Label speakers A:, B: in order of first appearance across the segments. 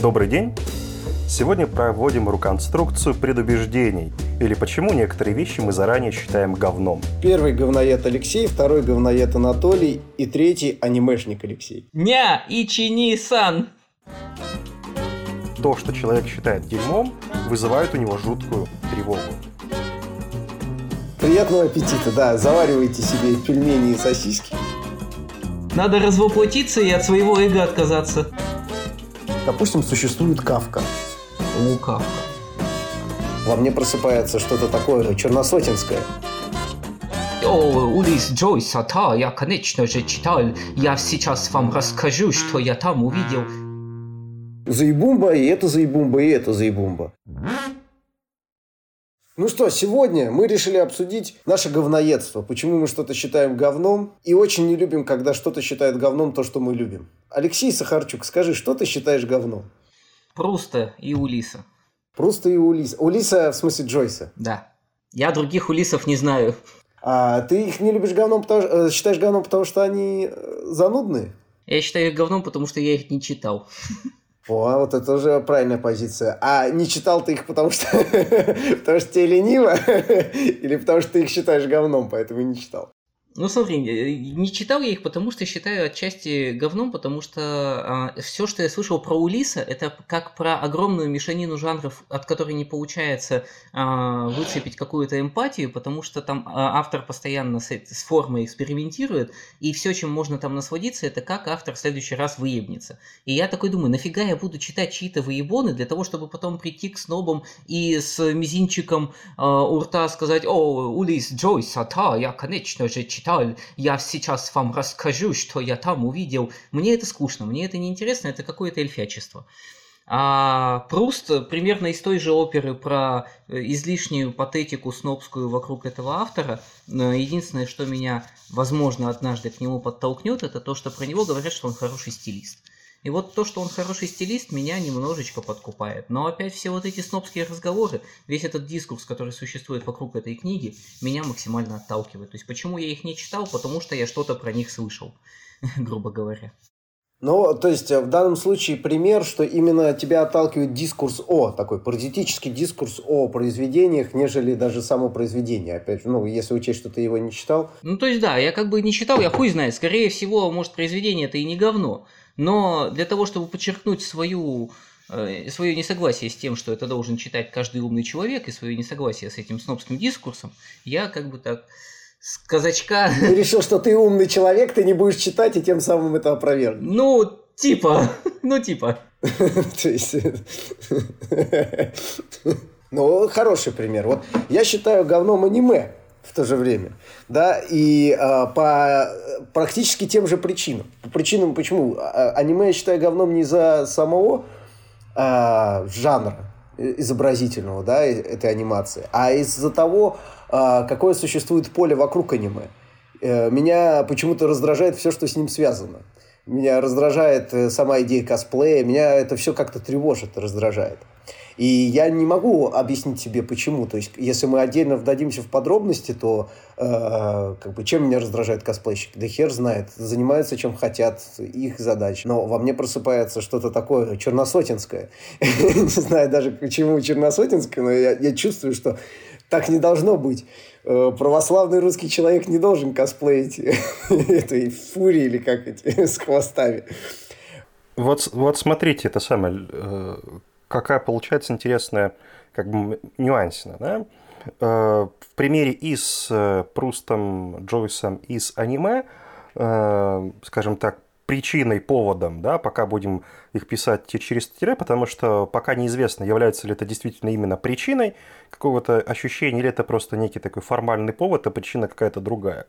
A: Добрый день! Сегодня проводим реконструкцию предубеждений, или почему некоторые вещи мы заранее считаем говном.
B: Первый говноед Алексей, второй говноед Анатолий и третий анимешник Алексей.
C: Ня Ичини-сан!
A: То, что человек считает дерьмом, вызывает у него жуткую тревогу.
B: Приятного аппетита, да, заваривайте себе пельмени и сосиски.
C: Надо развоплотиться и от своего эго отказаться.
B: Допустим, существует Кавка.
C: У Кавка.
B: Во мне просыпается что-то такое черносотенское.
C: О, Улис Джойс, а та, я конечно же читал. Я сейчас вам расскажу, что я там увидел.
B: Заебумба, и это заебумба, и это заебумба. Ну что, сегодня мы решили обсудить наше говноедство. Почему мы что-то считаем говном. И очень не любим, когда что-то считает говном то, что мы любим. Алексей Сахарчук, скажи, что ты считаешь говном?
C: Пруста и Улиса.
B: Пруста и Улиса. Улиса в смысле Джойса?
C: Да. Я других Улисов не знаю.
B: А ты их не любишь говном, потому, э, считаешь говном, потому что они э, занудные?
C: Я считаю их говном, потому что я их не читал.
B: О, вот это уже правильная позиция. А не читал ты их, потому что, потому что тебе лениво? Или потому что ты их считаешь говном, поэтому не читал?
C: Ну смотри, не читал я их, потому что считаю отчасти говном, потому что а, все, что я слышал про Улиса, это как про огромную мешанину жанров, от которой не получается а, выцепить какую-то эмпатию, потому что там а, автор постоянно с, с формой экспериментирует, и все, чем можно там насладиться, это как автор в следующий раз выебнется. И я такой думаю, нафига я буду читать чьи-то выебоны для того, чтобы потом прийти к снобам и с мизинчиком а, у рта сказать, о, Улис Джойс, а та, я, конечно же, читаю читал, я сейчас вам расскажу, что я там увидел. Мне это скучно, мне это неинтересно, это какое-то эльфячество. А Пруст примерно из той же оперы про э, излишнюю патетику снобскую вокруг этого автора. Единственное, что меня, возможно, однажды к нему подтолкнет, это то, что про него говорят, что он хороший стилист. И вот то, что он хороший стилист, меня немножечко подкупает. Но опять все вот эти снобские разговоры, весь этот дискурс, который существует вокруг этой книги, меня максимально отталкивает. То есть почему я их не читал? Потому что я что-то про них слышал, грубо говоря.
B: Ну, то есть в данном случае пример, что именно тебя отталкивает дискурс о, такой паразитический дискурс о произведениях, нежели даже само произведение. Опять же, ну, если учесть, что ты его не читал.
C: Ну, то есть, да, я как бы не читал, я хуй знает. Скорее всего, может, произведение это и не говно. Но для того, чтобы подчеркнуть свою э, свое несогласие с тем, что это должен читать каждый умный человек, и свое несогласие с этим снобским дискурсом, я как бы так с казачка...
B: Ты решил, что ты умный человек, ты не будешь читать, и тем самым это опровергнешь.
C: Ну, типа, ну типа. То есть...
B: Ну, хороший пример. Вот я считаю говном аниме в то же время. Да, и э, по практически тем же причинам. По причинам, почему? А, аниме я считаю говном не за самого э, жанра изобразительного, да, этой анимации, а из-за того, э, какое существует поле вокруг аниме. Э, меня почему-то раздражает все, что с ним связано. Меня раздражает э, сама идея косплея, меня это все как-то тревожит, раздражает. И я не могу объяснить себе, почему. То есть, если мы отдельно вдадимся в подробности, то э, как бы, чем меня раздражает косплейщик? Да хер знает. Занимаются чем хотят, их задач. Но во мне просыпается что-то такое черносотенское. Не знаю даже, почему черносотенское, но я, чувствую, что так не должно быть. Э, православный русский человек не должен косплеить этой фурии или как эти с хвостами.
A: Вот, вот смотрите, это самое, э, какая получается интересная как бы нюансина. Да? Э, в примере и с э, Прустом, Джойсом, и с аниме, э, скажем так, причиной, поводом, да, пока будем их писать через тире, потому что пока неизвестно, является ли это действительно именно причиной какого-то ощущения, или это просто некий такой формальный повод, а причина какая-то другая.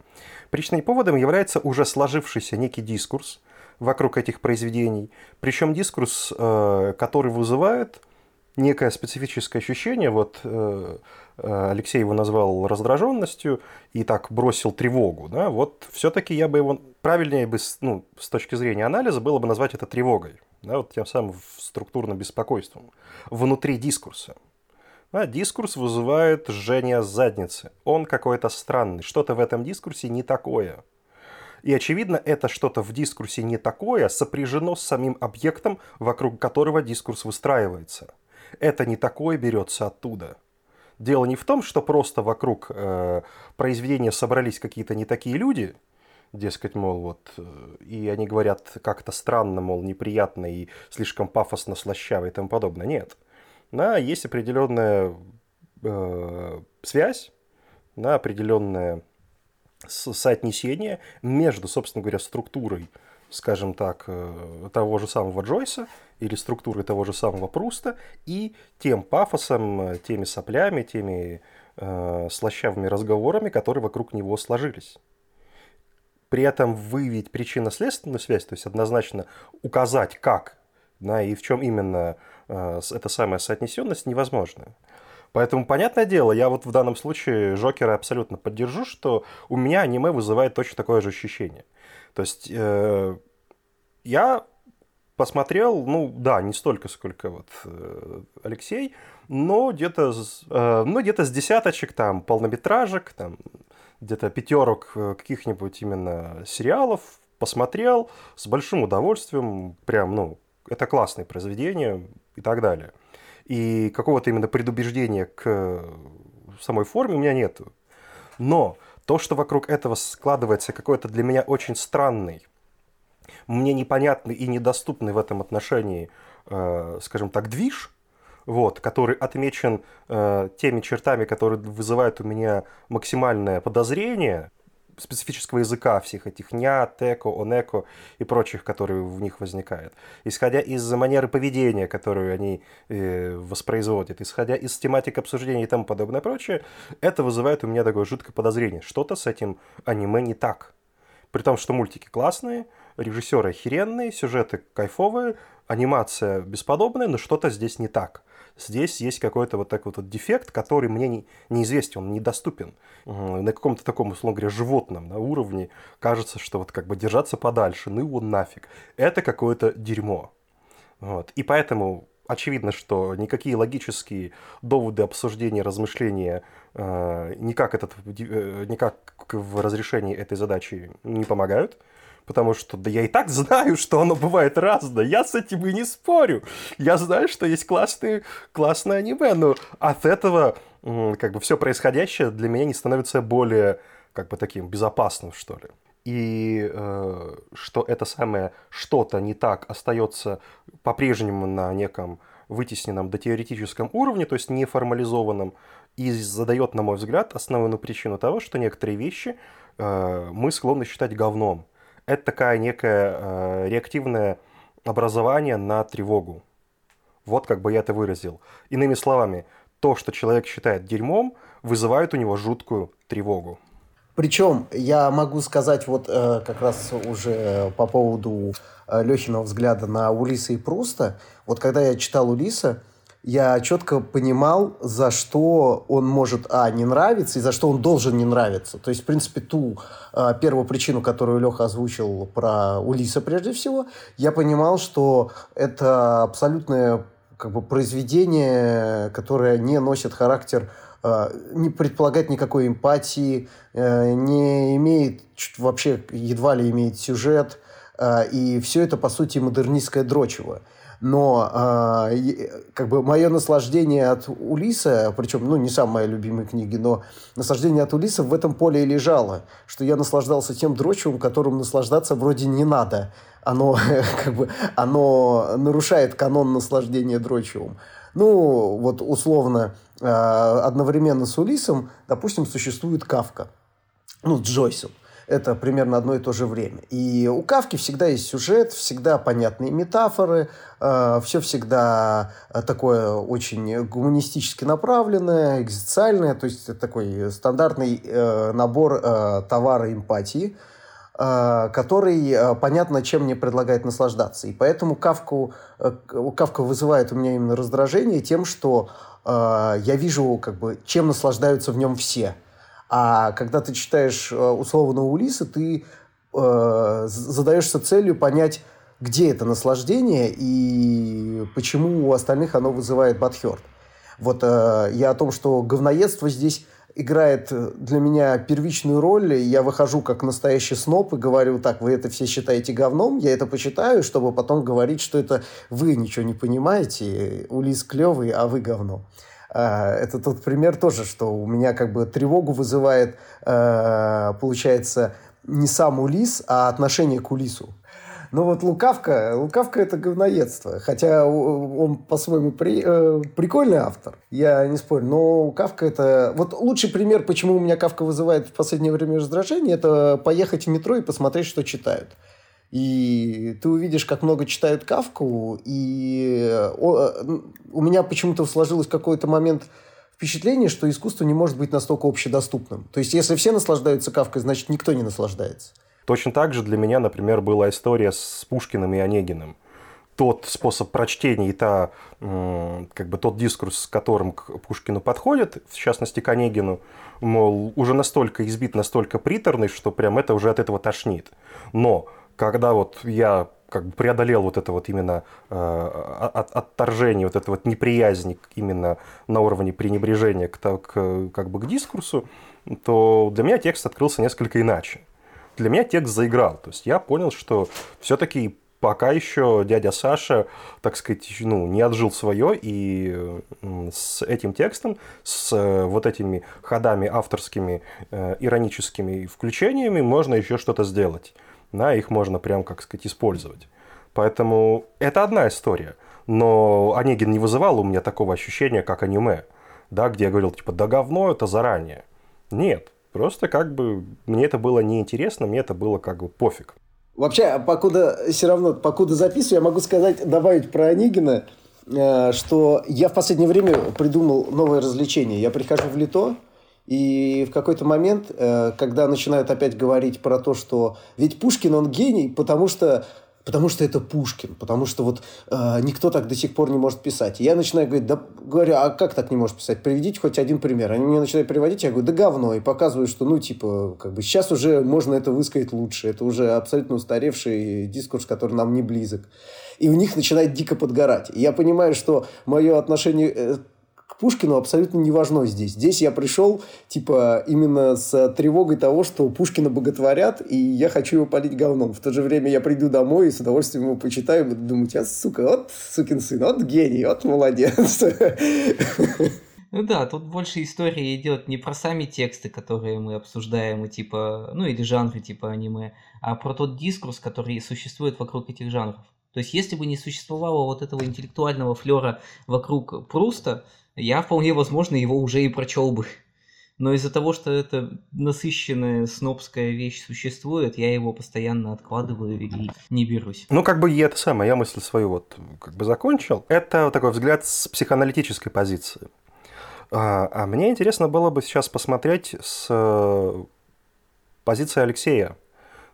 A: Причиной поводом является уже сложившийся некий дискурс, вокруг этих произведений. Причем дискурс, э, который вызывает некое специфическое ощущение, вот э, э, Алексей его назвал раздраженностью и так бросил тревогу, да, вот все-таки я бы его правильнее бы, ну, с точки зрения анализа было бы назвать это тревогой, да, вот тем самым структурным беспокойством внутри дискурса. А дискурс вызывает жжение задницы. Он какой-то странный. Что-то в этом дискурсе не такое. И, очевидно, это что-то в дискурсе не такое сопряжено с самим объектом, вокруг которого дискурс выстраивается. Это не такое берется оттуда. Дело не в том, что просто вокруг э, произведения собрались какие-то не такие люди, дескать, мол, вот, э, и они говорят как-то странно, мол, неприятно и слишком пафосно, слащаво и тому подобное. Нет. Да, есть определенная э, связь, да, определенное соотнесение между, собственно говоря, структурой, скажем так, э, того же самого Джойса или структурой того же самого Пруста и тем пафосом, э, теми соплями, теми э, слащавыми разговорами, которые вокруг него сложились. При этом выявить причинно-следственную связь, то есть однозначно указать, как да, и в чем именно э, эта самая соотнесенность, невозможно. Поэтому, понятное дело, я вот в данном случае Жокера абсолютно поддержу, что у меня аниме вызывает точно такое же ощущение. То есть э, я посмотрел, ну да, не столько, сколько вот э, Алексей, но где-то э, ну, где-то с десяточек там полнометражек, там где-то пятерок э, каких-нибудь именно сериалов посмотрел с большим удовольствием, прям, ну, это классное произведение и так далее и какого-то именно предубеждения к самой форме у меня нет. Но то, что вокруг этого складывается какой-то для меня очень странный, мне непонятный и недоступный в этом отношении, э, скажем так, движ, вот, который отмечен э, теми чертами, которые вызывают у меня максимальное подозрение, специфического языка всех этих ня, теко, онеко и прочих, которые в них возникают. Исходя из манеры поведения, которую они э, воспроизводят, исходя из тематик обсуждения и тому подобное прочее, это вызывает у меня такое жуткое подозрение. Что-то с этим аниме не так. При том, что мультики классные, режиссеры охеренные, сюжеты кайфовые, анимация бесподобная, но что-то здесь не так. Здесь есть какой-то вот такой вот дефект, который мне не, неизвестен, он недоступен. На каком-то таком, условно говоря, животном на уровне кажется, что вот как бы держаться подальше, ну его нафиг. Это какое-то дерьмо. Вот. И поэтому очевидно, что никакие логические доводы обсуждения, размышления э, никак, этот, э, никак в разрешении этой задачи не помогают потому что да я и так знаю, что оно бывает разное, я с этим и не спорю. Я знаю, что есть классные, классные аниме, но от этого как бы все происходящее для меня не становится более как бы таким безопасным, что ли. И э, что это самое что-то не так остается по-прежнему на неком вытесненном до теоретическом уровне, то есть неформализованном, и задает, на мой взгляд, основную причину того, что некоторые вещи э, мы склонны считать говном это такая некое э, реактивное образование на тревогу. Вот как бы я это выразил. Иными словами, то, что человек считает дерьмом, вызывает у него жуткую тревогу.
B: Причем я могу сказать вот э, как раз уже по поводу э, Лехиного взгляда на Улиса и Пруста. Вот когда я читал Улиса, я четко понимал, за что он может, а, не нравиться, и за что он должен не нравиться. То есть, в принципе, ту а, первую причину, которую Леха озвучил про Улиса прежде всего, я понимал, что это абсолютное как бы произведение, которое не носит характер а, не предполагает никакой эмпатии, а, не имеет вообще едва ли имеет сюжет, а, и все это по сути модернистское дрочево но э, как бы мое наслаждение от Улиса, причем, ну, не самые любимые книги, но наслаждение от Улиса в этом поле и лежало, что я наслаждался тем дрочевым, которым наслаждаться вроде не надо. Оно, как бы, оно нарушает канон наслаждения дрочевым. Ну, вот условно, э, одновременно с Улисом, допустим, существует Кавка, ну, Джойсом это примерно одно и то же время. И у Кавки всегда есть сюжет, всегда понятные метафоры, э, все всегда э, такое очень гуманистически направленное, экзистенциальное, то есть такой стандартный э, набор товара эмпатии, который понятно, чем мне предлагает наслаждаться. И поэтому Кавку, э, Кавка вызывает у меня именно раздражение тем, что я вижу, как бы, чем наслаждаются в нем все – а когда ты читаешь э, условно Улиса, ты э, задаешься целью понять, где это наслаждение и почему у остальных оно вызывает бадхерт. Вот э, я о том, что говноедство здесь играет для меня первичную роль. Я выхожу как настоящий сноп и говорю, так, вы это все считаете говном, я это почитаю, чтобы потом говорить, что это вы ничего не понимаете, Улис клевый, а вы говно. А, это тот пример тоже, что у меня как бы тревогу вызывает, а, получается, не сам Улис, а отношение к Улису. Ну вот Лукавка, Лукавка это говноедство. Хотя он по-своему при, э, прикольный автор, я не спорю. Но Кавка это... Вот лучший пример, почему у меня Кавка вызывает в последнее время раздражение, это поехать в метро и посмотреть, что читают. И ты увидишь, как много читают Кавку, и э, у меня почему-то сложилось какой-то момент впечатление, что искусство не может быть настолько общедоступным. То есть, если все наслаждаются Кавкой, значит, никто не наслаждается.
A: Точно так же для меня, например, была история с Пушкиным и Онегиным. Тот способ прочтения и та, как бы тот дискурс, с которым к Пушкину подходит, в частности к Онегину, мол, уже настолько избит, настолько приторный, что прям это уже от этого тошнит. Но когда вот я как бы преодолел вот это вот именно э, от, отторжение, вот это вот неприязнь именно на уровне пренебрежения к, к, как бы к дискурсу, то для меня текст открылся несколько иначе для меня текст заиграл. То есть я понял, что все-таки пока еще дядя Саша, так сказать, ну, не отжил свое, и с этим текстом, с э, вот этими ходами авторскими, э, ироническими включениями можно еще что-то сделать. Да, их можно прям, как сказать, использовать. Поэтому это одна история. Но Онегин не вызывал у меня такого ощущения, как аниме, да, где я говорил, типа, да говно это заранее. Нет, Просто как бы мне это было неинтересно, мне это было как бы пофиг.
B: Вообще, покуда все равно, покуда записываю, я могу сказать, добавить про Онегина, э, что я в последнее время придумал новое развлечение. Я прихожу в Лито, и в какой-то момент, э, когда начинают опять говорить про то, что ведь Пушкин, он гений, потому что потому что это Пушкин, потому что вот э, никто так до сих пор не может писать. И я начинаю говорить, да, говорю, а как так не может писать? Приведите хоть один пример. Они мне начинают приводить, я говорю, да говно, и показываю, что, ну, типа, как бы сейчас уже можно это высказать лучше. Это уже абсолютно устаревший дискурс, который нам не близок. И у них начинает дико подгорать. И я понимаю, что мое отношение э, Пушкину абсолютно не важно здесь. Здесь я пришел, типа, именно с тревогой того, что Пушкина боготворят, и я хочу его полить говном. В то же время я приду домой и с удовольствием его почитаю, буду думать, а, сука, вот сукин сын, вот гений, вот молодец.
C: Ну да, тут больше история идет не про сами тексты, которые мы обсуждаем, и типа, ну или жанры типа аниме, а про тот дискурс, который существует вокруг этих жанров. То есть, если бы не существовало вот этого интеллектуального флера вокруг Пруста, я вполне возможно его уже и прочел бы. Но из-за того, что эта насыщенная снобская вещь существует, я его постоянно откладываю и не берусь.
A: Ну, как бы я это самое, я мысль свою вот как бы закончил. Это такой взгляд с психоаналитической позиции. А, а мне интересно было бы сейчас посмотреть с э, позиции Алексея,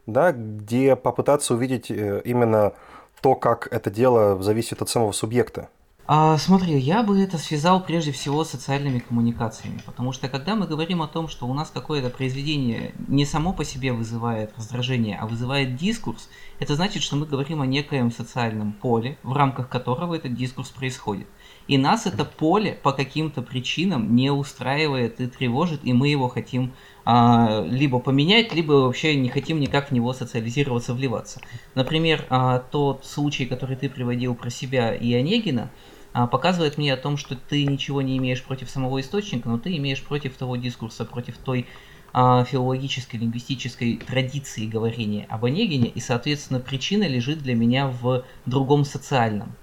A: да, где попытаться увидеть э, именно то, как это дело зависит от самого субъекта.
C: А, смотри, я бы это связал прежде всего с социальными коммуникациями, потому что когда мы говорим о том, что у нас какое-то произведение не само по себе вызывает раздражение, а вызывает дискурс, это значит, что мы говорим о некоем социальном поле, в рамках которого этот дискурс происходит. И нас это поле по каким-то причинам не устраивает и тревожит, и мы его хотим а, либо поменять, либо вообще не хотим никак в него социализироваться, вливаться. Например, а, тот случай, который ты приводил про себя и Онегина, показывает мне о том, что ты ничего не имеешь против самого источника, но ты имеешь против того дискурса, против той а, филологической, лингвистической традиции говорения об Онегине, и, соответственно, причина лежит для меня в другом социальном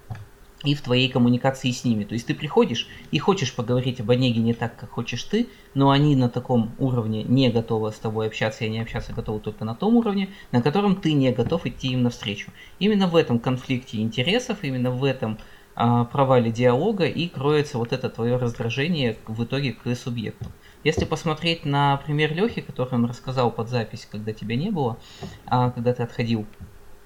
C: и в твоей коммуникации с ними. То есть ты приходишь и хочешь поговорить об Онегине так, как хочешь ты, но они на таком уровне не готовы с тобой общаться, и они общаться готовы только на том уровне, на котором ты не готов идти им навстречу. Именно в этом конфликте интересов, именно в этом а, провале диалога и кроется вот это твое раздражение в итоге к субъекту. Если посмотреть на пример Лехи, который он рассказал под запись, когда тебя не было, а, когда ты отходил,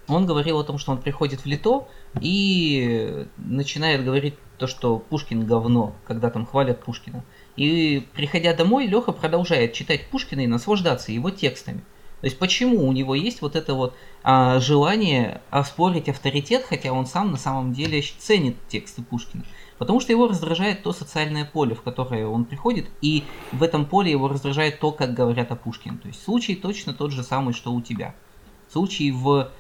C: он говорил о том, что он приходит в Лито и начинает говорить то, что Пушкин говно, когда там хвалят Пушкина. И приходя домой, Леха продолжает читать Пушкина и наслаждаться его текстами. То есть почему у него есть вот это вот а, желание оспорить авторитет, хотя он сам на самом деле ценит тексты Пушкина? Потому что его раздражает то социальное поле, в которое он приходит, и в этом поле его раздражает то, как говорят о Пушкине. То есть случай точно тот же самый, что у тебя. Случай в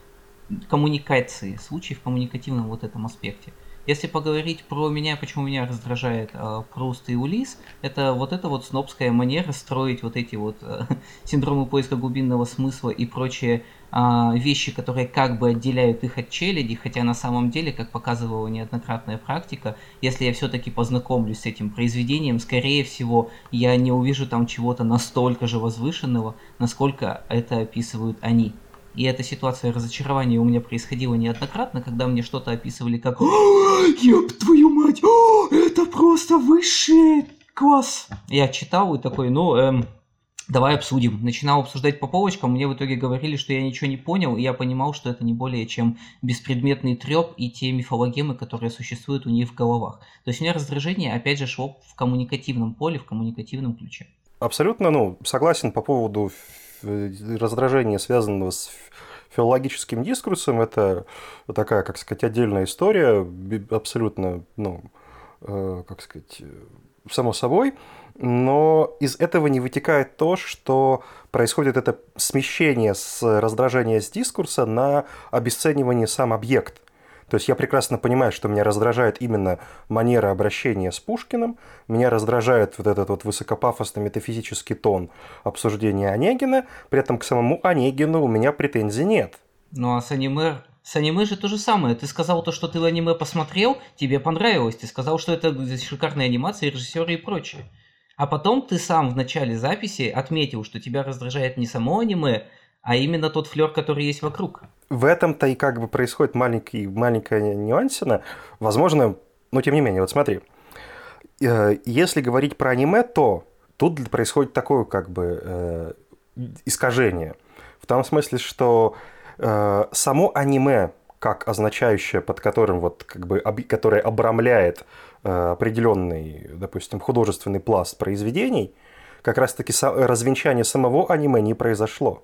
C: коммуникации, случай в коммуникативном вот этом аспекте. Если поговорить про меня, почему меня раздражает э, Пруст и Улис, это вот эта вот снобская манера строить вот эти вот э, синдромы поиска глубинного смысла и прочие э, вещи, которые как бы отделяют их от челяди, хотя на самом деле, как показывала неоднократная практика, если я все-таки познакомлюсь с этим произведением, скорее всего, я не увижу там чего-то настолько же возвышенного, насколько это описывают они. И эта ситуация разочарования у меня происходила неоднократно, когда мне что-то описывали как «Ёб твою мать! О, это просто высший класс!» Я читал и такой, ну, эм, давай обсудим. Начинал обсуждать по полочкам, мне в итоге говорили, что я ничего не понял, и я понимал, что это не более чем беспредметный треп и те мифологемы, которые существуют у них в головах. То есть у меня раздражение, опять же, шло в коммуникативном поле, в коммуникативном ключе.
A: Абсолютно, ну, согласен по поводу раздражения, связанного с филологическим дискурсом, это такая, как сказать, отдельная история, абсолютно, ну, э, как сказать, само собой, но из этого не вытекает то, что происходит это смещение с раздражения с дискурса на обесценивание сам объект. То есть я прекрасно понимаю, что меня раздражает именно манера обращения с Пушкиным, меня раздражает вот этот вот высокопафосный метафизический тон обсуждения Онегина, при этом к самому Онегину у меня претензий нет.
C: Ну а с аниме с аниме же то же самое. Ты сказал то, что ты аниме посмотрел, тебе понравилось. Ты сказал, что это шикарная анимация, режиссеры и прочее. А потом ты сам в начале записи отметил, что тебя раздражает не само аниме, а именно тот флер, который есть вокруг.
A: В этом-то и как бы происходит маленький, маленькая нюансина. Возможно, но тем не менее, вот смотри. Э, если говорить про аниме, то тут происходит такое как бы э, искажение. В том смысле, что э, само аниме, как означающее, под которым вот как бы, которое обрамляет определенный, допустим, художественный пласт произведений, как раз-таки развенчание самого аниме не произошло.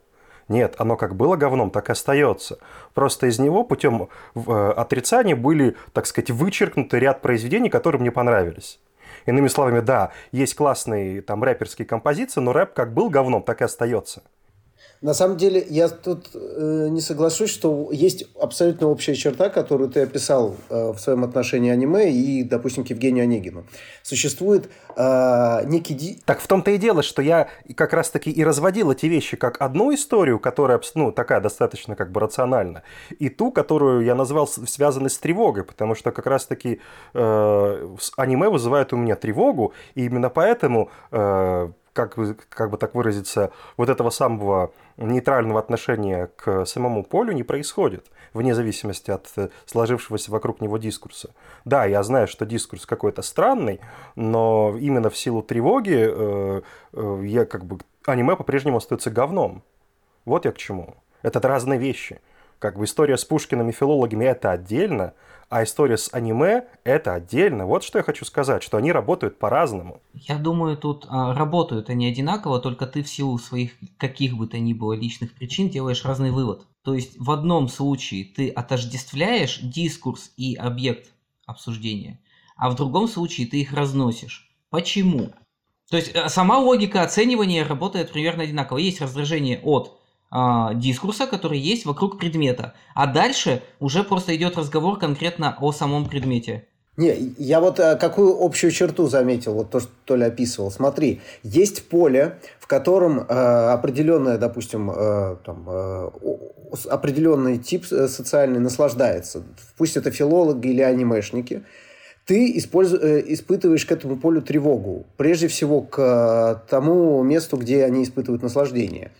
A: Нет, оно как было говном, так и остается. Просто из него путем э, отрицания были, так сказать, вычеркнуты ряд произведений, которые мне понравились. Иными словами, да, есть классные там рэперские композиции, но рэп как был говном, так и остается.
B: На самом деле, я тут э, не соглашусь, что есть абсолютно общая черта, которую ты описал э, в своем отношении аниме и, допустим, к Евгению Онегину. Существует э, некий...
A: Так в том-то и дело, что я как раз-таки и разводил эти вещи как одну историю, которая, ну, такая достаточно как бы рациональна, и ту, которую я назвал связанной с тревогой, потому что как раз-таки э, аниме вызывает у меня тревогу, и именно поэтому... Э, как, как бы так выразиться, вот этого самого нейтрального отношения к самому полю не происходит, вне зависимости от э, сложившегося вокруг него дискурса. Да, я знаю, что дискурс какой-то странный, но именно в силу тревоги э, э, я как бы аниме по-прежнему остается говном. Вот я к чему. Это разные вещи. Как бы история с Пушкиным и филологами это отдельно, а история с аниме – это отдельно. Вот что я хочу сказать, что они работают по-разному.
C: Я думаю, тут а, работают они одинаково, только ты в силу своих каких бы то ни было личных причин делаешь разный вывод. То есть в одном случае ты отождествляешь дискурс и объект обсуждения, а в другом случае ты их разносишь. Почему? То есть э, сама логика оценивания работает примерно одинаково. Есть раздражение от а, дискурса, который есть вокруг предмета. А дальше уже просто идет разговор конкретно о самом предмете.
B: Не, я вот а, какую общую черту заметил, вот то, что Толя описывал. Смотри, есть поле, в котором э, определенное, допустим, э, там, э, определенный тип социальный наслаждается. Пусть это филологи или анимешники. Ты использу, э, испытываешь к этому полю тревогу. Прежде всего к тому месту, где они испытывают наслаждение.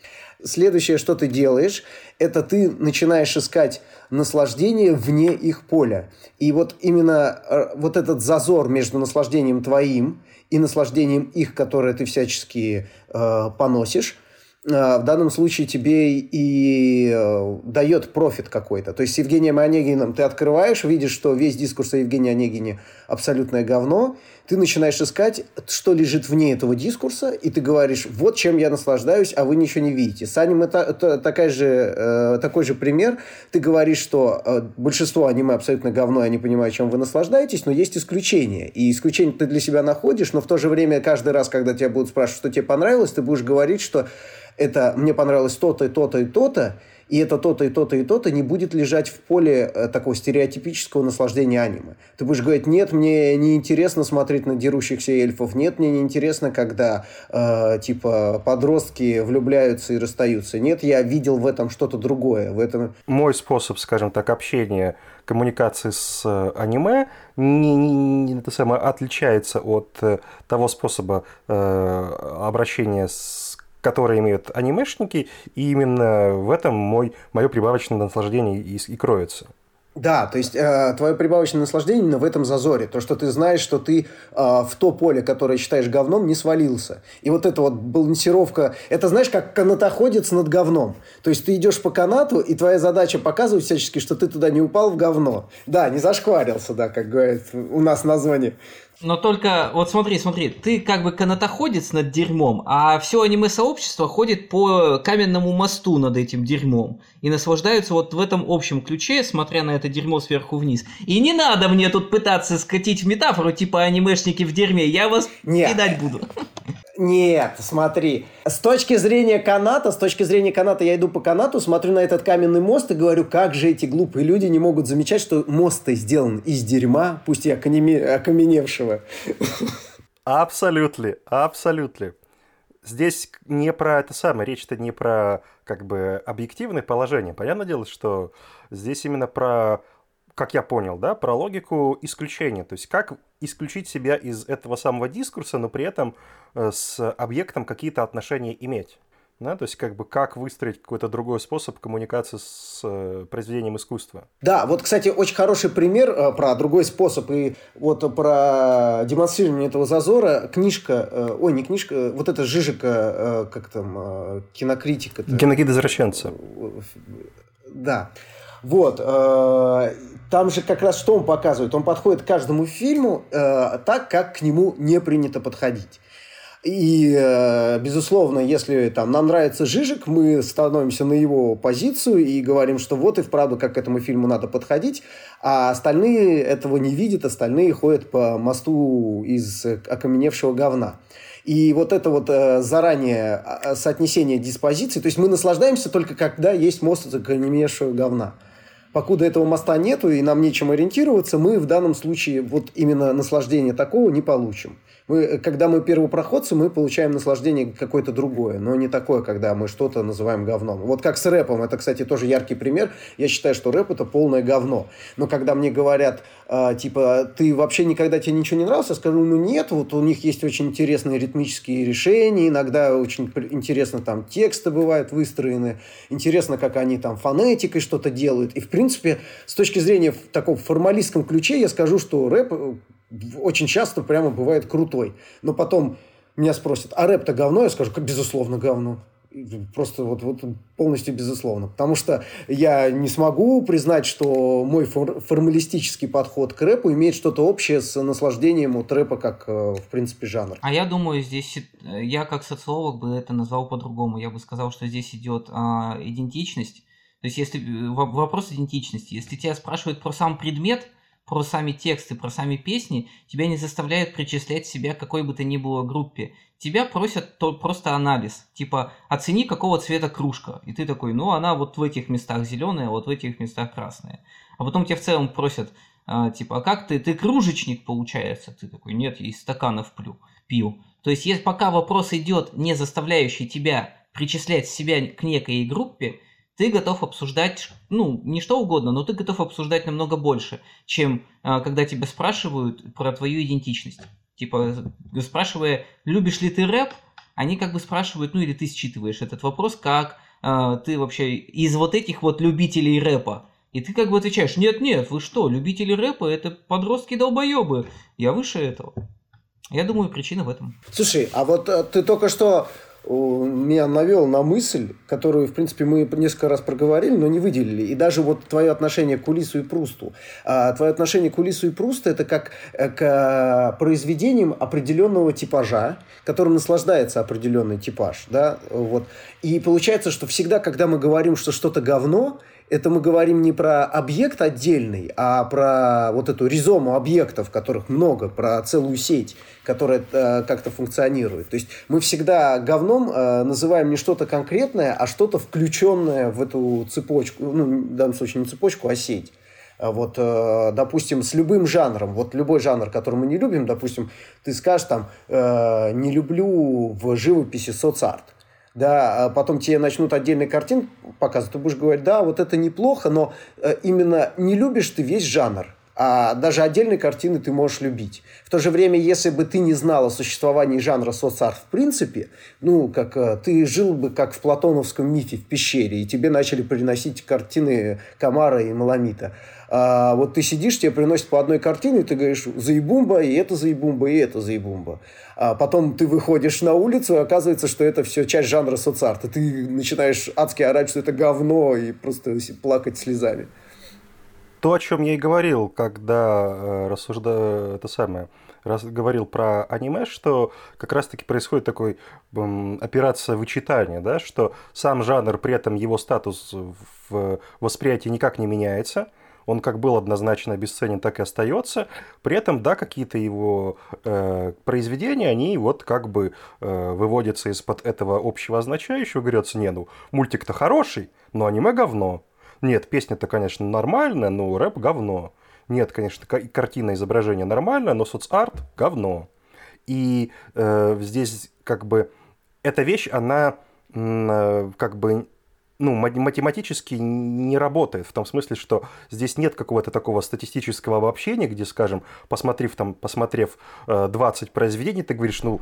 B: Следующее, что ты делаешь, это ты начинаешь искать наслаждение вне их поля. И вот именно э, вот этот зазор между наслаждением твоим и наслаждением их, которое ты всячески э, поносишь, в данном случае тебе и э, дает профит какой-то. То есть с Евгением Онегиным ты открываешь, видишь, что весь дискурс о Евгении Онегине абсолютное говно, ты начинаешь искать, что лежит вне этого дискурса, и ты говоришь, вот чем я наслаждаюсь, а вы ничего не видите. С аниме та, та, такая же, э, такой же пример. Ты говоришь, что э, большинство аниме абсолютно говно, я не понимаю, чем вы наслаждаетесь, но есть исключения. И исключения ты для себя находишь, но в то же время каждый раз, когда тебя будут спрашивать, что тебе понравилось, ты будешь говорить, что это мне понравилось то-то и то-то и то-то, и это то-то и то-то и то-то не будет лежать в поле э, такого стереотипического наслаждения аниме. Ты будешь говорить, нет, мне не интересно смотреть на дерущихся эльфов, нет, мне не интересно, когда э, типа подростки влюбляются и расстаются, нет, я видел в этом что-то другое, в этом.
A: Мой способ, скажем так, общения коммуникации с э, аниме не, не, не это самое, отличается от э, того способа э, обращения с которые имеют анимешники, и именно в этом мой, мое прибавочное наслаждение и, и кроется.
B: Да, то есть э, твое прибавочное наслаждение именно в этом зазоре. То, что ты знаешь, что ты э, в то поле, которое считаешь говном, не свалился. И вот эта вот балансировка, это знаешь, как канатоходец над говном. То есть ты идешь по канату, и твоя задача показывать всячески, что ты туда не упал в говно. Да, не зашкварился, да, как говорят у нас название.
C: Но только, вот смотри, смотри, ты как бы канатоходец над дерьмом, а все аниме-сообщество ходит по каменному мосту над этим дерьмом и наслаждаются вот в этом общем ключе, смотря на это дерьмо сверху вниз. И не надо мне тут пытаться скатить в метафору типа анимешники в дерьме, я вас Нет. кидать буду.
B: Нет, смотри. С точки зрения каната, с точки зрения каната, я иду по канату, смотрю на этот каменный мост и говорю, как же эти глупые люди не могут замечать, что мост-то сделан из дерьма, пусть и окаменевшего.
A: Абсолютно, абсолютно. Здесь не про это самое, речь-то не про как бы объективное положение. Понятное дело, что здесь именно про как я понял, да, про логику исключения. То есть как исключить себя из этого самого дискурса, но при этом э, с объектом какие-то отношения иметь. Да, то есть как бы как выстроить какой-то другой способ коммуникации с э, произведением искусства.
B: Да, вот, кстати, очень хороший пример э, про другой способ и вот про демонстрирование этого зазора. Книжка, э, ой, не книжка, вот эта Жижика, э, как там, э, кинокритика.
A: Геннадий Извращенца.
B: Да. Вот. Э, там же как раз что он показывает? Он подходит к каждому фильму э, так, как к нему не принято подходить. И, э, безусловно, если там, нам нравится Жижик, мы становимся на его позицию и говорим, что вот и вправду, как к этому фильму надо подходить, а остальные этого не видят, остальные ходят по мосту из окаменевшего говна. И вот это вот заранее а, соотнесение диспозиций, то есть мы наслаждаемся только когда есть мост из окаменевшего говна покуда этого моста нету и нам нечем ориентироваться, мы в данном случае вот именно наслаждение такого не получим. Мы, когда мы первопроходцы, мы получаем наслаждение какое-то другое, но не такое, когда мы что-то называем говном. Вот как с рэпом, это, кстати, тоже яркий пример. Я считаю, что рэп это полное говно. Но когда мне говорят, э, типа, ты вообще никогда тебе ничего не нравился, я скажу, ну нет, вот у них есть очень интересные ритмические решения, иногда очень интересно там тексты бывают выстроены, интересно, как они там фонетикой что-то делают. И, в принципе, с точки зрения в таком формалистском ключе, я скажу, что рэп очень часто прямо бывает крутой. Но потом меня спросят, а рэп-то говно? Я скажу, безусловно говно. Просто вот, вот полностью безусловно. Потому что я не смогу признать, что мой фор- формалистический подход к рэпу имеет что-то общее с наслаждением от рэпа как, э, в принципе, жанр.
C: А я думаю, здесь я как социолог бы это назвал по-другому. Я бы сказал, что здесь идет а, идентичность. То есть, если э, вопрос идентичности, если тебя спрашивают про сам предмет – про сами тексты, про сами песни, тебя не заставляют причислять себя к какой бы то ни было группе. Тебя просят то, просто анализ. Типа, оцени, какого цвета кружка. И ты такой, ну, она вот в этих местах зеленая, вот в этих местах красная. А потом тебя в целом просят, а, типа, а как ты, ты кружечник получается? Ты такой, нет, я из стаканов плю, пью. То есть, если пока вопрос идет, не заставляющий тебя причислять себя к некой группе, ты готов обсуждать, ну, не что угодно, но ты готов обсуждать намного больше, чем а, когда тебя спрашивают про твою идентичность. Типа, спрашивая, любишь ли ты рэп, они как бы спрашивают, ну или ты считываешь этот вопрос, как а, ты вообще из вот этих вот любителей рэпа. И ты как бы отвечаешь, нет-нет, вы что, любители рэпа, это подростки-долбоебы, я выше этого. Я думаю, причина в этом.
B: Слушай, а вот э, ты только что меня навел на мысль, которую, в принципе, мы несколько раз проговорили, но не выделили. И даже вот твое отношение к Улису и Прусту. А твое отношение к Улису и Прусту – это как э, к произведениям определенного типажа, которым наслаждается определенный типаж. Да? Вот. И получается, что всегда, когда мы говорим, что что-то говно, это мы говорим не про объект отдельный, а про вот эту ризому объектов, которых много, про целую сеть, которая э, как-то функционирует. То есть мы всегда говном э, называем не что-то конкретное, а что-то включенное в эту цепочку, ну, в данном случае не цепочку, а сеть. А вот, э, допустим, с любым жанром, вот любой жанр, который мы не любим, допустим, ты скажешь там, э, не люблю в живописи соцарт да, а потом тебе начнут отдельные картины показывать, ты будешь говорить, да, вот это неплохо, но э, именно не любишь ты весь жанр, а даже отдельные картины ты можешь любить. В то же время, если бы ты не знал о существовании жанра соцарт в принципе, ну, как э, ты жил бы как в платоновском мифе в пещере, и тебе начали приносить картины Камара и Маламита. А вот ты сидишь, тебе приносят по одной картине, и ты говоришь, заебумба, и это заебумба, и это заебумба. А потом ты выходишь на улицу, и оказывается, что это все часть жанра соцарта. Ты начинаешь адски орать, что это говно, и просто плакать слезами.
A: То, о чем я и говорил, когда э, рассуждаю это самое, раз говорил про аниме, что как раз-таки происходит такой эм, операция вычитания, да, что сам жанр, при этом его статус в восприятии никак не меняется – он как был однозначно обесценен, так и остается. При этом, да, какие-то его э, произведения, они вот как бы э, выводятся из-под этого общего означающего. Говорится, не, ну, мультик-то хороший, но аниме говно. Нет, песня-то, конечно, нормальная, но рэп говно. Нет, конечно, картина, изображение нормальное, но соцарт говно. И э, здесь как бы эта вещь, она э, как бы ну, математически не работает, в том смысле, что здесь нет какого-то такого статистического обобщения, где, скажем, посмотрев, там, посмотрев 20 э, произведений, ты говоришь, ну,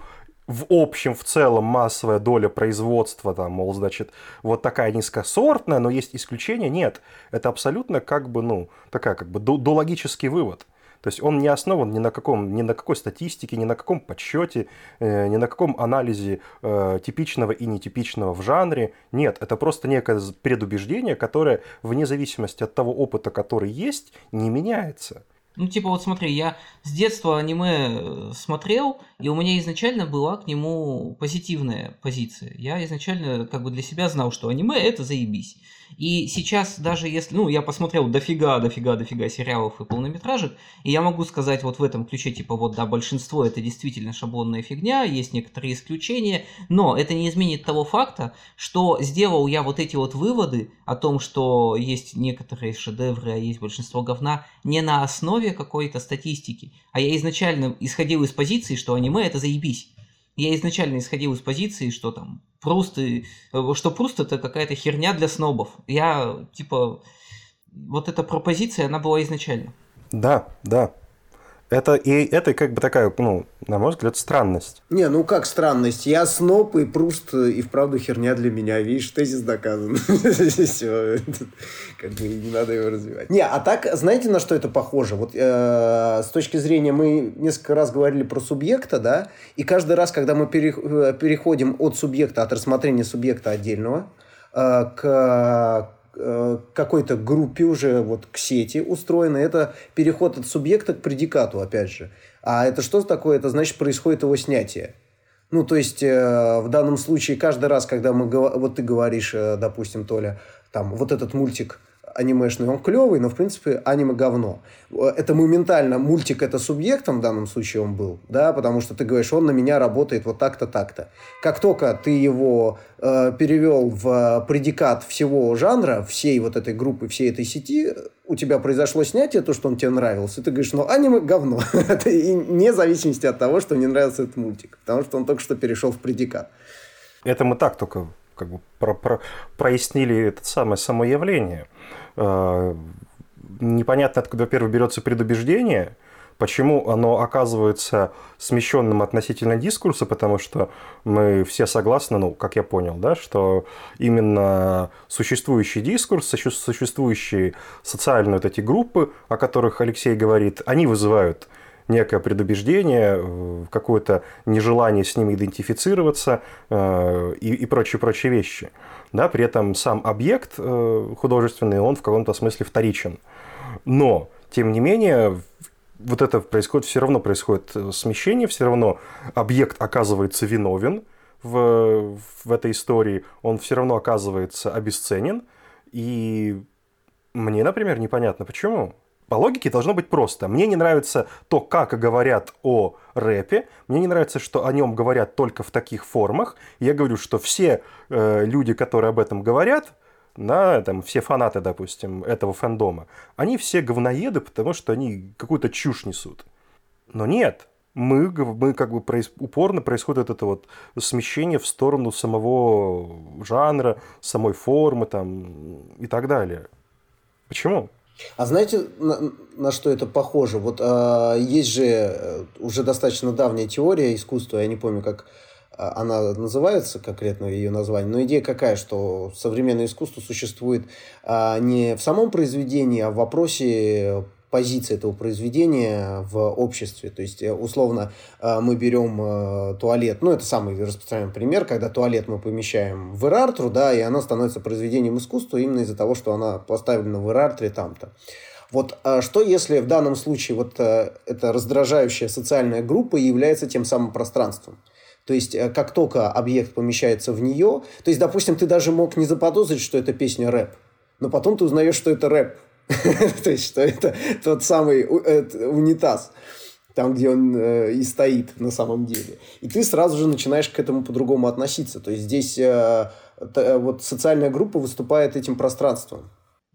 A: в общем, в целом массовая доля производства, там, мол, значит, вот такая низкосортная, но есть исключения, нет. Это абсолютно как бы, ну, такая как бы дологический вывод. То есть он не основан ни на, каком, ни на какой статистике, ни на каком подсчете, э, ни на каком анализе э, типичного и нетипичного в жанре. Нет, это просто некое предубеждение, которое вне зависимости от того опыта, который есть, не меняется.
C: Ну, типа, вот смотри, я с детства аниме э, смотрел, и у меня изначально была к нему позитивная позиция. Я изначально как бы для себя знал, что аниме это заебись. И сейчас даже если, ну, я посмотрел дофига, дофига, дофига сериалов и полнометражек, и я могу сказать вот в этом ключе, типа, вот, да, большинство это действительно шаблонная фигня, есть некоторые исключения, но это не изменит того факта, что сделал я вот эти вот выводы о том, что есть некоторые шедевры, а есть большинство говна, не на основе какой-то статистики, а я изначально исходил из позиции, что аниме это заебись. Я изначально исходил из позиции, что там Пруст, э, что Пруст это какая-то херня для снобов. Я, типа, вот эта пропозиция, она была изначально.
A: Да, да. Это, и это как бы такая, ну, на мой взгляд, странность.
B: Не, ну как странность? Я сноп и пруст, и вправду херня для меня. Видишь, тезис доказан. Все. Как бы не надо его развивать. Не, а так, знаете, на что это похоже? Вот э, с точки зрения, мы несколько раз говорили про субъекта, да, и каждый раз, когда мы э, переходим от субъекта, от рассмотрения субъекта отдельного, э, к какой-то группе уже вот к сети устроено. Это переход от субъекта к предикату, опять же. А это что такое? Это значит, происходит его снятие. Ну, то есть, э, в данном случае, каждый раз, когда мы, вот ты говоришь, э, допустим, Толя, там, вот этот мультик анимешный, он клевый, но, в принципе, аниме говно. Это моментально, мультик это субъектом в данном случае он был, да, потому что ты говоришь, он на меня работает вот так-то, так-то. Как только ты его э, перевел в предикат всего жанра, всей вот этой группы, всей этой сети, у тебя произошло снятие, то, что он тебе нравился, и ты говоришь, ну, аниме говно. и не зависимости от того, что не нравится этот мультик, потому что он только что перешел в предикат.
A: Это мы так только как бы про, про, прояснили это самое само явление. Э, непонятно, откуда, во-первых, берется предубеждение, почему оно оказывается смещенным относительно дискурса, потому что мы все согласны, ну, как я понял, да, что именно существующий дискурс, существующие социальные вот эти группы, о которых Алексей говорит, они вызывают некое предубеждение, какое-то нежелание с ними идентифицироваться и, и прочие-прочие вещи. Да, при этом сам объект художественный, он в каком-то смысле вторичен. Но, тем не менее, вот это происходит, все равно происходит смещение, все равно объект оказывается виновен в, в этой истории, он все равно оказывается обесценен, и мне, например, непонятно, почему. По логике должно быть просто. Мне не нравится то, как говорят о рэпе. Мне не нравится, что о нем говорят только в таких формах. Я говорю, что все э, люди, которые об этом говорят, да, там, все фанаты, допустим, этого фэндома, они все говноеды, потому что они какую-то чушь несут. Но нет, мы, мы как бы проис, упорно происходит это вот смещение в сторону самого жанра, самой формы там и так далее. Почему?
B: А знаете, на, на что это похоже? Вот э, есть же э, уже достаточно давняя теория искусства, я не помню, как а, она называется, конкретно ее название, но идея какая, что современное искусство существует э, не в самом произведении, а в вопросе позиции этого произведения в обществе. То есть, э, условно, э, мы берем э, туалет, ну, это самый распространенный пример, когда туалет мы помещаем в Ирартру, да, и она становится произведением искусства именно из-за того, что она поставлена в Ирартре там-то. Вот что если в данном случае вот эта раздражающая социальная группа является тем самым пространством? То есть, как только объект помещается в нее, то есть, допустим, ты даже мог не заподозрить, что это песня рэп, но потом ты узнаешь, что это рэп. То есть, что это тот самый унитаз, там, где он э, и стоит на самом деле. И ты сразу же начинаешь к этому по-другому относиться. То есть, здесь э, вот социальная группа выступает этим пространством.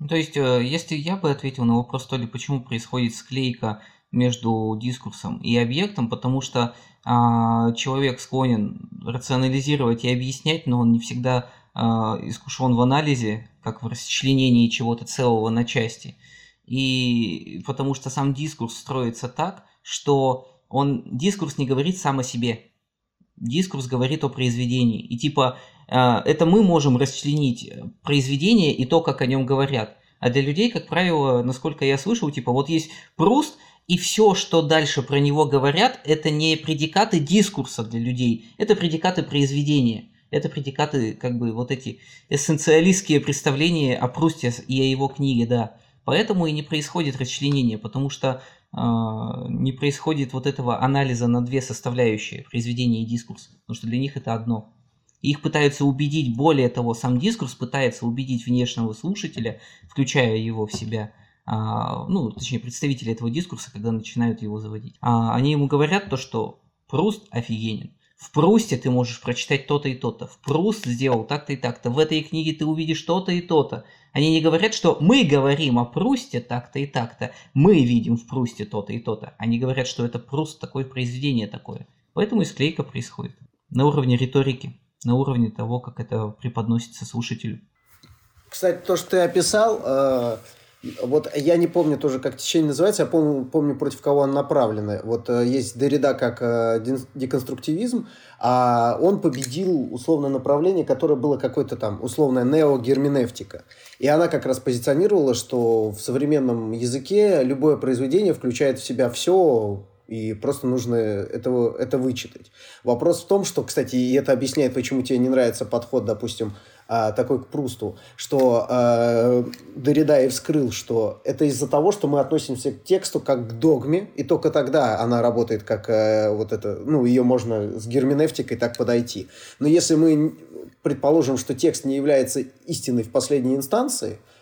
C: То есть, э, если я бы ответил на вопрос, то ли почему происходит склейка между дискурсом и объектом, потому что а, человек склонен рационализировать и объяснять, но он не всегда искушен в анализе, как в расчленении чего-то целого на части. И потому что сам дискурс строится так, что он дискурс не говорит сам о себе. Дискурс говорит о произведении. И типа а, это мы можем расчленить произведение и то, как о нем говорят. А для людей, как правило, насколько я слышал, типа вот есть Пруст, и все, что дальше про него говорят, это не предикаты дискурса для людей, это предикаты произведения это предикаты, как бы, вот эти эссенциалистские представления о Прусте и о его книге, да. Поэтому и не происходит расчленение, потому что э, не происходит вот этого анализа на две составляющие, произведение и дискурс, потому что для них это одно. их пытаются убедить, более того, сам дискурс пытается убедить внешнего слушателя, включая его в себя, а, ну, точнее, представители этого дискурса, когда начинают его заводить. А, они ему говорят то, что Пруст офигенен. В Прусте ты можешь прочитать то-то и то-то. В Пруст сделал так-то и так-то. В этой книге ты увидишь то-то и то-то. Они не говорят, что мы говорим о Прусте так-то и так-то. Мы видим в Прусте то-то и то-то. Они говорят, что это Пруст такое произведение такое. Поэтому и склейка происходит. На уровне риторики. На уровне того, как это преподносится слушателю.
B: Кстати, то, что ты описал, э, вот я не помню тоже, как течение называется, я помню, помню против кого он направлено. Вот э, есть Дорида как э, деконструктивизм, а он победил условное направление, которое было какое-то там условная неогерменевтика. И она как раз позиционировала, что в современном языке любое произведение включает в себя все, и просто нужно этого, это вычитать. Вопрос в том, что, кстати, и это объясняет, почему тебе не нравится подход, допустим, а, такой к Прусту, что э, Дорида вскрыл, что это из-за того, что мы относимся к тексту как к догме, и только тогда она работает как э, вот это, ну, ее можно с герменевтикой так подойти. Но если мы предположим, что текст не является истиной в последней инстанции, а,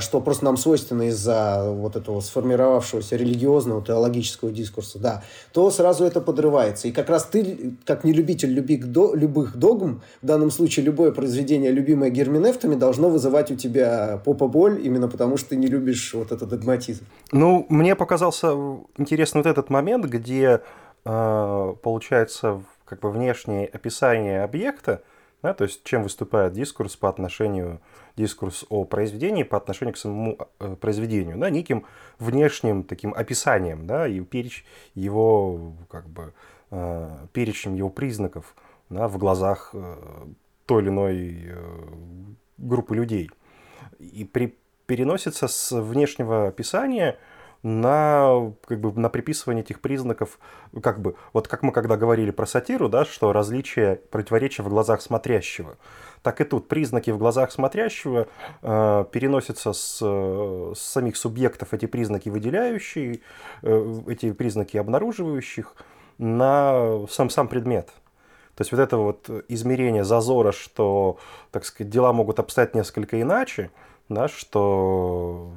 B: что просто нам свойственно из-за вот этого сформировавшегося религиозного теологического дискурса, да, то сразу это подрывается. И как раз ты, как не любитель любик до, любых догм, в данном случае любое произведение, любимое герменевтами, должно вызывать у тебя попа-боль, именно потому что ты не любишь вот этот догматизм.
A: Ну, мне показался интересный вот этот момент, где э, получается как бы внешнее описание объекта, да, то есть чем выступает дискурс по отношению дискурс о произведении по отношению к самому э, произведению, да, неким внешним таким описанием, да, и переч его, как бы, э, перечнем его признаков да, в глазах э, той или иной группы людей. И при, переносится с внешнего описания на, как бы, на приписывание этих признаков, как бы, вот как мы когда говорили про сатиру, да, что различие, противоречия в глазах смотрящего, так и тут признаки в глазах смотрящего э, переносятся с, с самих субъектов, эти признаки выделяющие, э, эти признаки обнаруживающих, на сам, сам предмет. То есть вот это вот измерение зазора, что, так сказать, дела могут обстоять несколько иначе, да, что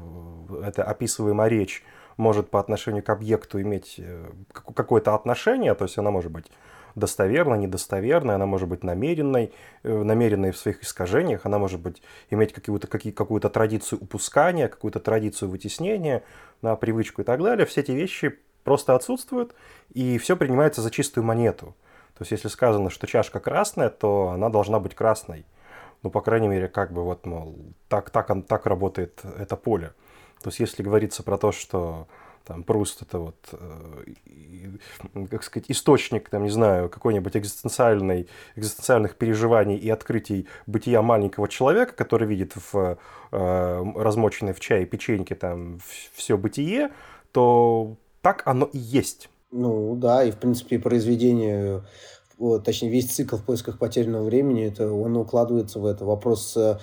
A: это описываемая речь может по отношению к объекту иметь э, какое-то отношение, то есть она может быть достоверной, недостоверной, она может быть намеренной, э, намеренной в своих искажениях, она может быть, иметь какую-то, какую-то традицию упускания, какую-то традицию вытеснения на привычку и так далее. Все эти вещи просто отсутствуют, и все принимается за чистую монету. То есть, если сказано, что чашка красная, то она должна быть красной. Ну, по крайней мере, как бы вот, мол, так, так, так работает это поле. То есть, если говорится про то, что там Пруст это вот, э, как сказать, источник, там, не знаю, какой-нибудь экзистенциальной, экзистенциальных переживаний и открытий бытия маленького человека, который видит в э, размоченной в чае печеньке там все бытие, то так оно и есть.
B: Ну да, и в принципе произведение точнее, весь цикл в поисках потерянного времени, это он укладывается в это. Вопрос, э,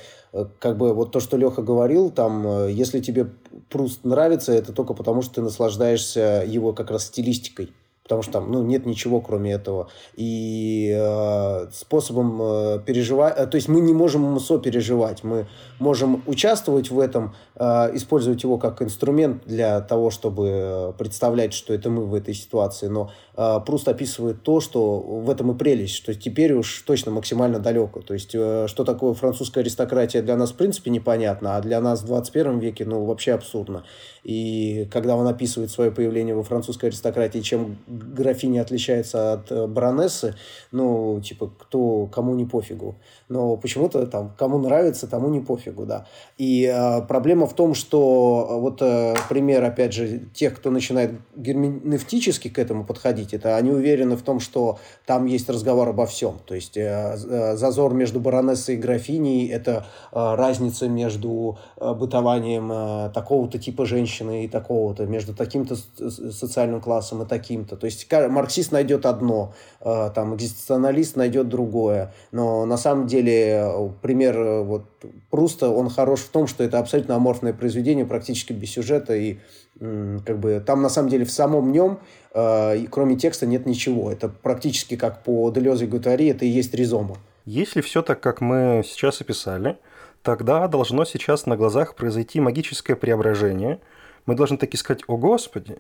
B: как бы, вот то, что Леха говорил, там, э, если тебе Пруст нравится, это только потому, что ты наслаждаешься его как раз стилистикой потому что там ну, нет ничего кроме этого. И э, способом э, переживать, э, то есть мы не можем сопереживать, мы можем участвовать в этом, э, использовать его как инструмент для того, чтобы э, представлять, что это мы в этой ситуации, но э, Пруст описывает то, что в этом и прелесть, что теперь уж точно максимально далеко. То есть э, что такое французская аристократия для нас в принципе непонятно, а для нас в 21 веке ну вообще абсурдно. И когда он описывает свое появление во французской аристократии, чем графиня отличается от э, баронессы, ну, типа, кто, кому не пофигу. Но почему-то там, кому нравится, тому не пофигу, да. И э, проблема в том, что э, вот э, пример, опять же, тех, кто начинает герменевтически к этому подходить, это они уверены в том, что там есть разговор обо всем. То есть э, э зазор между баронессой и графиней – это э, разница между э, бытованием э, такого-то типа женщины и такого-то, между таким-то социальным классом и таким-то. То есть марксист найдет одно, э, там экзистенциалист найдет другое. Но на самом деле э, пример э, вот Пруста, он хорош в том, что это абсолютно аморфное произведение, практически без сюжета. И как бы там на самом деле в самом нем, кроме текста, нет ничего. Это практически как по Делезе и Гутари, это и есть ризома.
A: Если все так, как мы сейчас описали, тогда должно сейчас на глазах произойти магическое преображение. Мы должны таки сказать «О Господи!»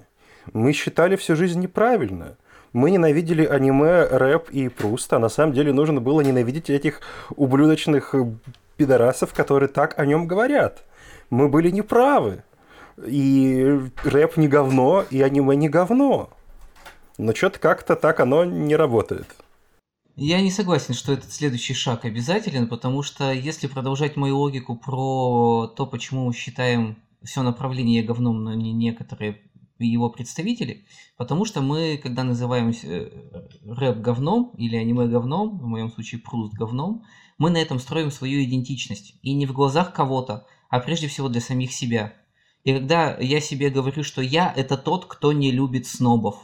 A: Мы считали всю жизнь неправильно. Мы ненавидели аниме, рэп и Пруста. На самом деле нужно было ненавидеть этих ублюдочных пидорасов, которые так о нем говорят. Мы были неправы. И рэп не говно, и аниме не говно. Но что-то как-то так оно не работает.
C: Я не согласен, что этот следующий шаг обязателен, потому что если продолжать мою логику про то, почему мы считаем все направление говном, но не некоторые его представители, потому что мы, когда называем э, рэп говном или аниме говном, в моем случае Пруст говном, мы на этом строим свою идентичность. И не в глазах кого-то, а прежде всего для самих себя. И когда я себе говорю, что я это тот, кто не любит снобов.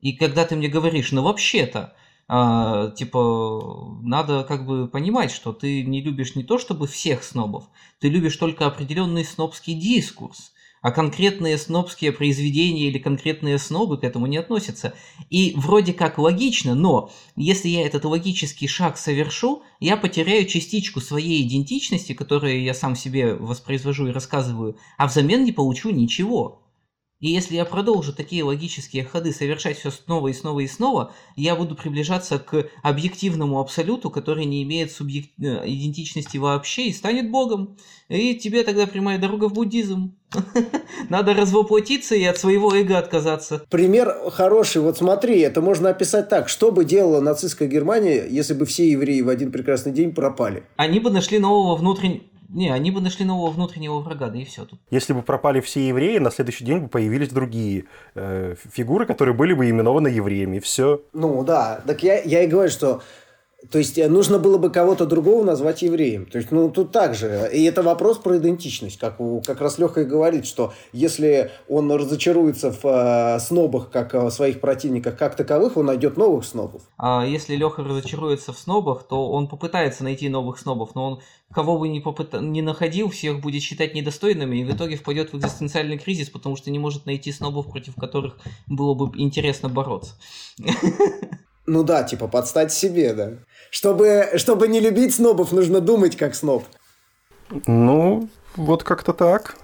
C: И когда ты мне говоришь, ну вообще-то, а, типа, надо как бы понимать, что ты не любишь не то чтобы всех снобов, ты любишь только определенный снобский дискурс а конкретные снобские произведения или конкретные снобы к этому не относятся. И вроде как логично, но если я этот логический шаг совершу, я потеряю частичку своей идентичности, которую я сам себе воспроизвожу и рассказываю, а взамен не получу ничего. И если я продолжу такие логические ходы совершать все снова и снова и снова, я буду приближаться к объективному абсолюту, который не имеет субъект... Э, идентичности вообще и станет богом. И тебе тогда прямая дорога в буддизм. Надо развоплотиться и от своего эго отказаться.
B: Пример хороший. Вот смотри, это можно описать так. Что бы делала нацистская Германия, если бы все евреи в один прекрасный день пропали?
C: Они бы нашли нового внутреннего не, они бы нашли нового внутреннего врага, да и все тут.
A: Если бы пропали все евреи, на следующий день бы появились другие э, фигуры, которые были бы именованы евреями, и все.
B: Ну да, так я, я и говорю, что То есть э, нужно было бы кого-то другого назвать евреем. То есть, ну, тут так же. И это вопрос про идентичность. Как, как раз Леха и говорит, что если он разочаруется в э, снобах, как в своих противниках, как таковых, он найдет новых снобов.
C: А если Леха разочаруется в снобах, то он попытается найти новых снобов, но он кого бы не, попыт... не находил, всех будет считать недостойными, и в итоге впадет в экзистенциальный кризис, потому что не может найти снобов, против которых было бы интересно бороться.
B: Ну да, типа подстать себе, да. Чтобы, чтобы не любить снобов, нужно думать как сноб.
A: Ну, вот как-то так.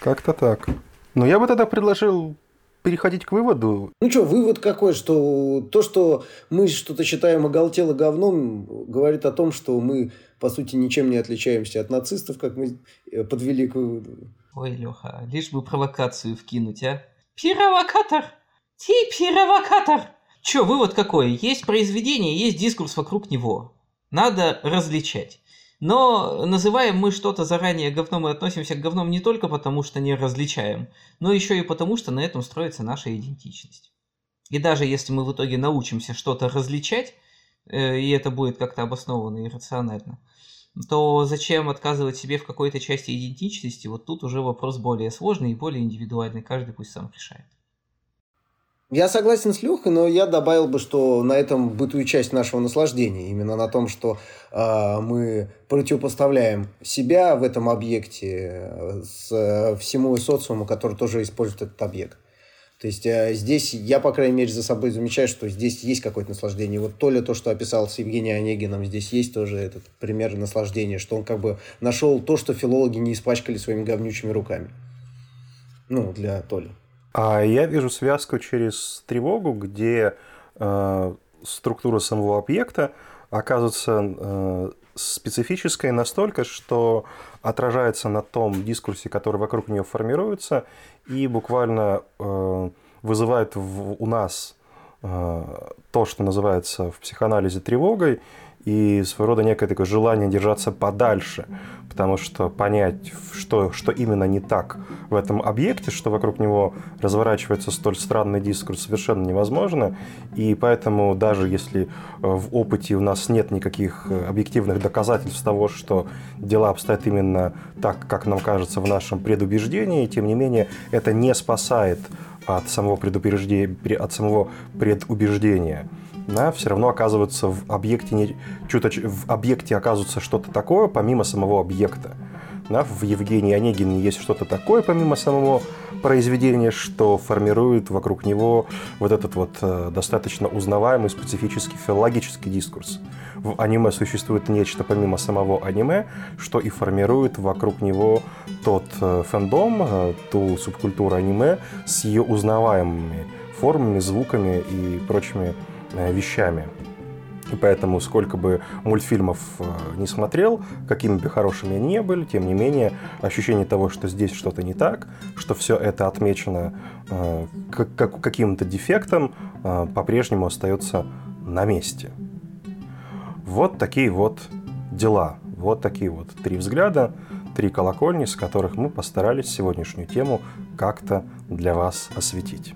A: Как-то так. Но я бы тогда предложил переходить к выводу.
B: Ну что, вывод какой, что то, что мы что-то считаем оголтело говном, говорит о том, что мы, по сути, ничем не отличаемся от нацистов, как мы э, подвели к выводу.
C: Ой, Леха, лишь бы провокацию вкинуть, а? Пировокатор! Ты пировокатор! Че, вывод какой? Есть произведение, есть дискурс вокруг него. Надо различать. Но называем мы что-то заранее говном и относимся к говном не только потому, что не различаем, но еще и потому, что на этом строится наша идентичность. И даже если мы в итоге научимся что-то различать, э, и это будет как-то обоснованно и рационально, то зачем отказывать себе в какой-то части идентичности? Вот тут уже вопрос более сложный и более индивидуальный. Каждый пусть сам решает.
B: Я согласен с Лехой, но я добавил бы, что на этом бытую часть нашего наслаждения. Именно на том, что э, мы противопоставляем себя в этом объекте э, с э, всему социуму, который тоже использует этот объект. То есть э, здесь я, по крайней мере, за собой замечаю, что здесь есть какое-то наслаждение. Вот то ли то, что описал с Евгением Онегиным, здесь есть тоже этот пример наслаждения, что он как бы нашел то, что филологи не испачкали своими говнючими руками. Ну, для Толи.
A: А я вижу связку через тревогу, где э, структура самого объекта оказывается э, специфической настолько, что отражается на том дискурсе, который вокруг нее формируется, и буквально э, вызывает в, у нас э, то, что называется в психоанализе тревогой, и своего рода некое такое желание держаться подальше, потому что понять, что, что именно не так в этом объекте, что вокруг него разворачивается столь странный дискурс, совершенно невозможно, и поэтому даже если э, в опыте у нас нет никаких э, объективных доказательств того, что дела обстоят именно так, как нам кажется в нашем предубеждении, тем не менее это не спасает от самого предупреждения, от самого предубеждения да, все равно оказывается в объекте, не, чуточ, в объекте оказывается что-то такое, помимо самого объекта. Да, в Евгении Онегине есть что-то такое, помимо самого произведения, что формирует вокруг него вот этот вот э, достаточно узнаваемый специфический филологический дискурс. В аниме существует нечто помимо самого аниме, что и формирует вокруг него тот э, фэндом, э, ту субкультуру аниме с ее узнаваемыми формами, звуками и прочими вещами. И поэтому, сколько бы мультфильмов э, не смотрел, какими бы хорошими они ни были, тем не менее, ощущение того, что здесь что-то не так, что все это отмечено э, как, каким-то дефектом, по-прежнему остается на месте. Вот такие вот дела. Вот такие вот три взгляда, три колокольни, с которых мы постарались сегодняшнюю тему как-то для вас осветить.